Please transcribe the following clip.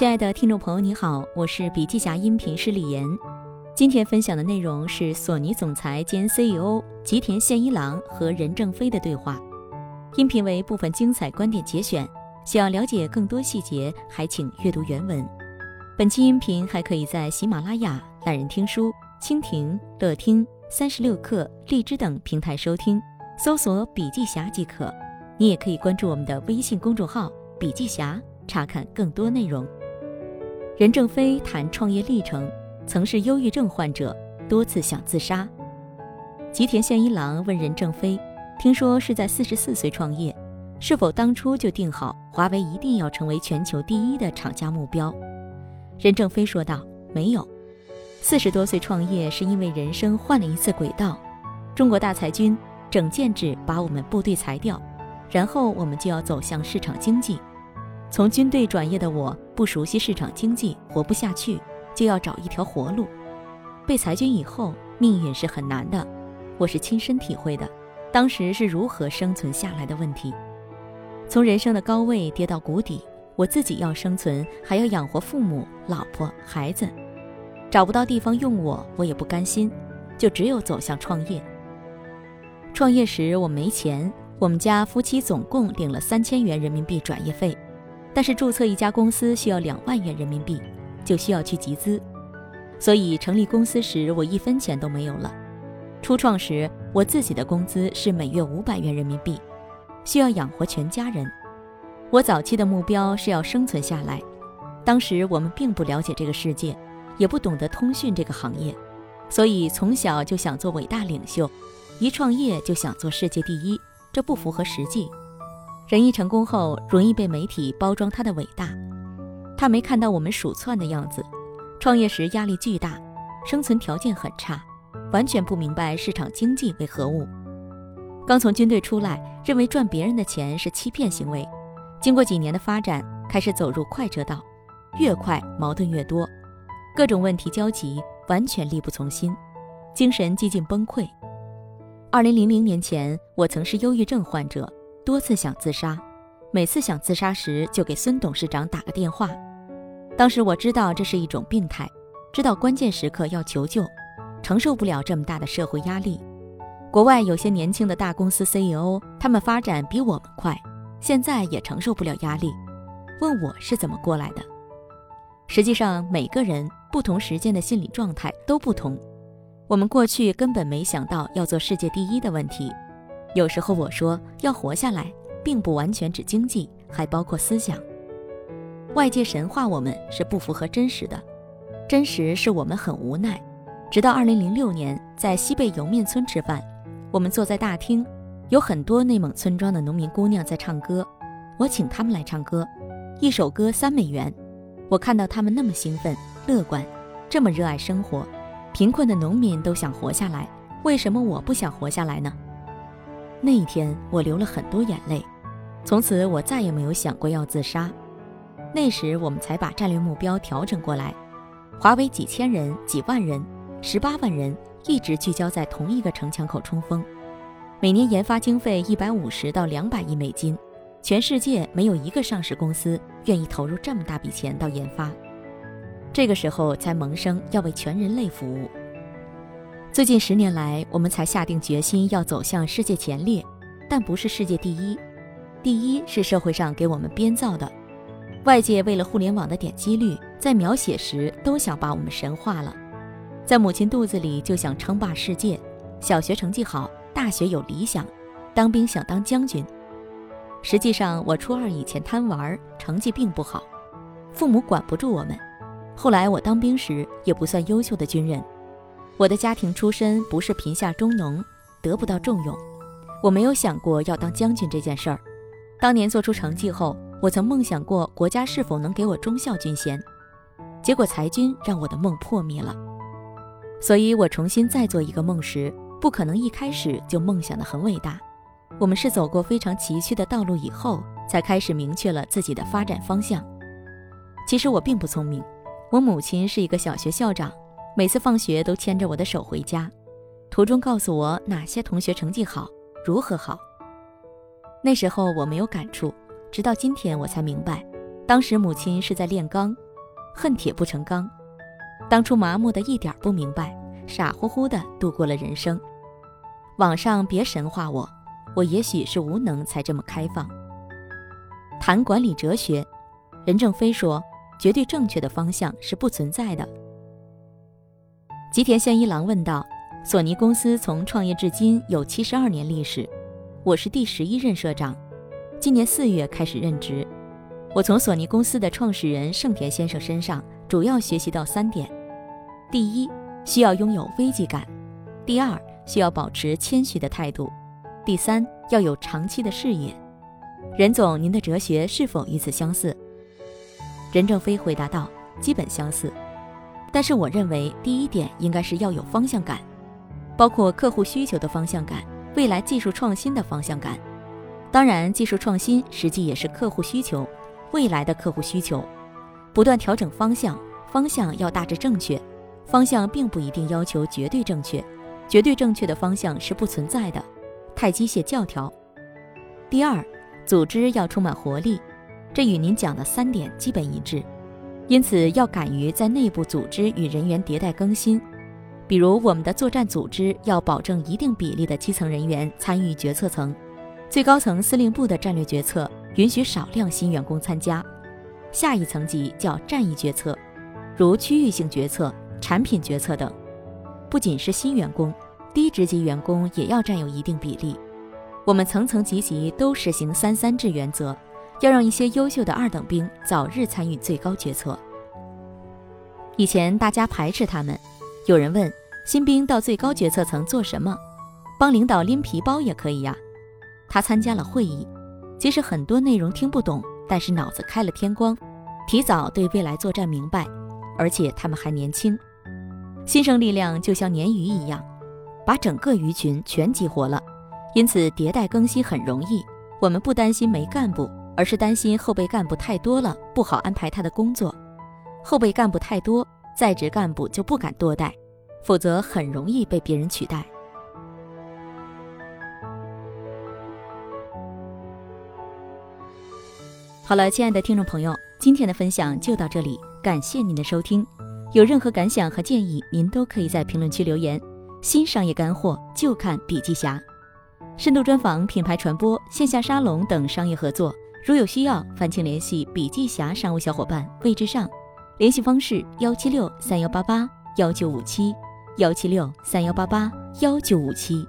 亲爱的听众朋友，你好，我是笔记侠音频师李岩。今天分享的内容是索尼总裁兼 CEO 吉田宪一郎和任正非的对话。音频为部分精彩观点节选，想要了解更多细节，还请阅读原文。本期音频还可以在喜马拉雅、懒人听书、蜻蜓、乐听、三十六课、荔枝等平台收听，搜索“笔记侠”即可。你也可以关注我们的微信公众号“笔记侠”，查看更多内容。任正非谈创业历程，曾是忧郁症患者，多次想自杀。吉田宪一郎问任正非：“听说是在四十四岁创业，是否当初就定好华为一定要成为全球第一的厂家目标？”任正非说道：“没有，四十多岁创业是因为人生换了一次轨道。中国大裁军，整建制把我们部队裁掉，然后我们就要走向市场经济。”从军队转业的我，不熟悉市场经济，活不下去，就要找一条活路。被裁军以后，命运是很难的，我是亲身体会的。当时是如何生存下来的问题。从人生的高位跌到谷底，我自己要生存，还要养活父母、老婆、孩子，找不到地方用我，我也不甘心，就只有走向创业。创业时我没钱，我们家夫妻总共领了三千元人民币转业费。但是注册一家公司需要两万元人民币，就需要去集资，所以成立公司时我一分钱都没有了。初创时我自己的工资是每月五百元人民币，需要养活全家人。我早期的目标是要生存下来，当时我们并不了解这个世界，也不懂得通讯这个行业，所以从小就想做伟大领袖，一创业就想做世界第一，这不符合实际。人一成功后，容易被媒体包装他的伟大，他没看到我们鼠窜的样子。创业时压力巨大，生存条件很差，完全不明白市场经济为何物。刚从军队出来，认为赚别人的钱是欺骗行为。经过几年的发展，开始走入快车道，越快矛盾越多，各种问题交集，完全力不从心，精神几近崩溃。二零零零年前，我曾是忧郁症患者。多次想自杀，每次想自杀时就给孙董事长打个电话。当时我知道这是一种病态，知道关键时刻要求救，承受不了这么大的社会压力。国外有些年轻的大公司 CEO，他们发展比我们快，现在也承受不了压力。问我是怎么过来的？实际上，每个人不同时间的心理状态都不同。我们过去根本没想到要做世界第一的问题。有时候我说要活下来，并不完全指经济，还包括思想。外界神话我们是不符合真实的，真实是我们很无奈。直到二零零六年在西贝莜面村吃饭，我们坐在大厅，有很多内蒙村庄的农民姑娘在唱歌，我请他们来唱歌，一首歌三美元。我看到他们那么兴奋、乐观，这么热爱生活，贫困的农民都想活下来，为什么我不想活下来呢？那一天，我流了很多眼泪。从此，我再也没有想过要自杀。那时，我们才把战略目标调整过来。华为几千人、几万人、十八万人，一直聚焦在同一个城墙口冲锋。每年研发经费一百五十到两百亿美金，全世界没有一个上市公司愿意投入这么大笔钱到研发。这个时候，才萌生要为全人类服务。最近十年来，我们才下定决心要走向世界前列，但不是世界第一。第一是社会上给我们编造的，外界为了互联网的点击率，在描写时都想把我们神化了。在母亲肚子里就想称霸世界，小学成绩好，大学有理想，当兵想当将军。实际上，我初二以前贪玩，成绩并不好，父母管不住我们。后来我当兵时也不算优秀的军人。我的家庭出身不是贫下中农，得不到重用。我没有想过要当将军这件事儿。当年做出成绩后，我曾梦想过国家是否能给我忠孝军衔，结果裁军让我的梦破灭了。所以我重新再做一个梦时，不可能一开始就梦想的很伟大。我们是走过非常崎岖的道路以后，才开始明确了自己的发展方向。其实我并不聪明，我母亲是一个小学校长。每次放学都牵着我的手回家，途中告诉我哪些同学成绩好，如何好。那时候我没有感触，直到今天我才明白，当时母亲是在炼钢，恨铁不成钢。当初麻木的一点不明白，傻乎乎的度过了人生。网上别神化我，我也许是无能才这么开放。谈管理哲学，任正非说，绝对正确的方向是不存在的。吉田宪一郎问道：“索尼公司从创业至今有七十二年历史，我是第十一任社长，今年四月开始任职。我从索尼公司的创始人盛田先生身上主要学习到三点：第一，需要拥有危机感；第二，需要保持谦虚的态度；第三，要有长期的视野。任总，您的哲学是否与此相似？”任正非回答道：“基本相似。”但是我认为，第一点应该是要有方向感，包括客户需求的方向感，未来技术创新的方向感。当然，技术创新实际也是客户需求，未来的客户需求。不断调整方向，方向要大致正确，方向并不一定要求绝对正确，绝对正确的方向是不存在的，太机械教条。第二，组织要充满活力，这与您讲的三点基本一致。因此，要敢于在内部组织与人员迭代更新，比如我们的作战组织要保证一定比例的基层人员参与决策层，最高层司令部的战略决策允许少量新员工参加，下一层级叫战役决策，如区域性决策、产品决策等。不仅是新员工，低职级员工也要占有一定比例。我们层层级级都实行三三制原则。要让一些优秀的二等兵早日参与最高决策。以前大家排斥他们，有人问新兵到最高决策层做什么？帮领导拎皮包也可以呀。他参加了会议，即使很多内容听不懂，但是脑子开了天光，提早对未来作战明白。而且他们还年轻，新生力量就像鲶鱼一样，把整个鱼群全激活了，因此迭代更新很容易。我们不担心没干部。而是担心后备干部太多了，不好安排他的工作。后备干部太多，在职干部就不敢多带，否则很容易被别人取代。好了，亲爱的听众朋友，今天的分享就到这里，感谢您的收听。有任何感想和建议，您都可以在评论区留言。新商业干货就看笔记侠，深度专访、品牌传播、线下沙龙等商业合作。如有需要，烦请联系笔记侠商务小伙伴魏志上，联系方式：幺七六三幺八八幺九五七，幺七六三幺八八幺九五七。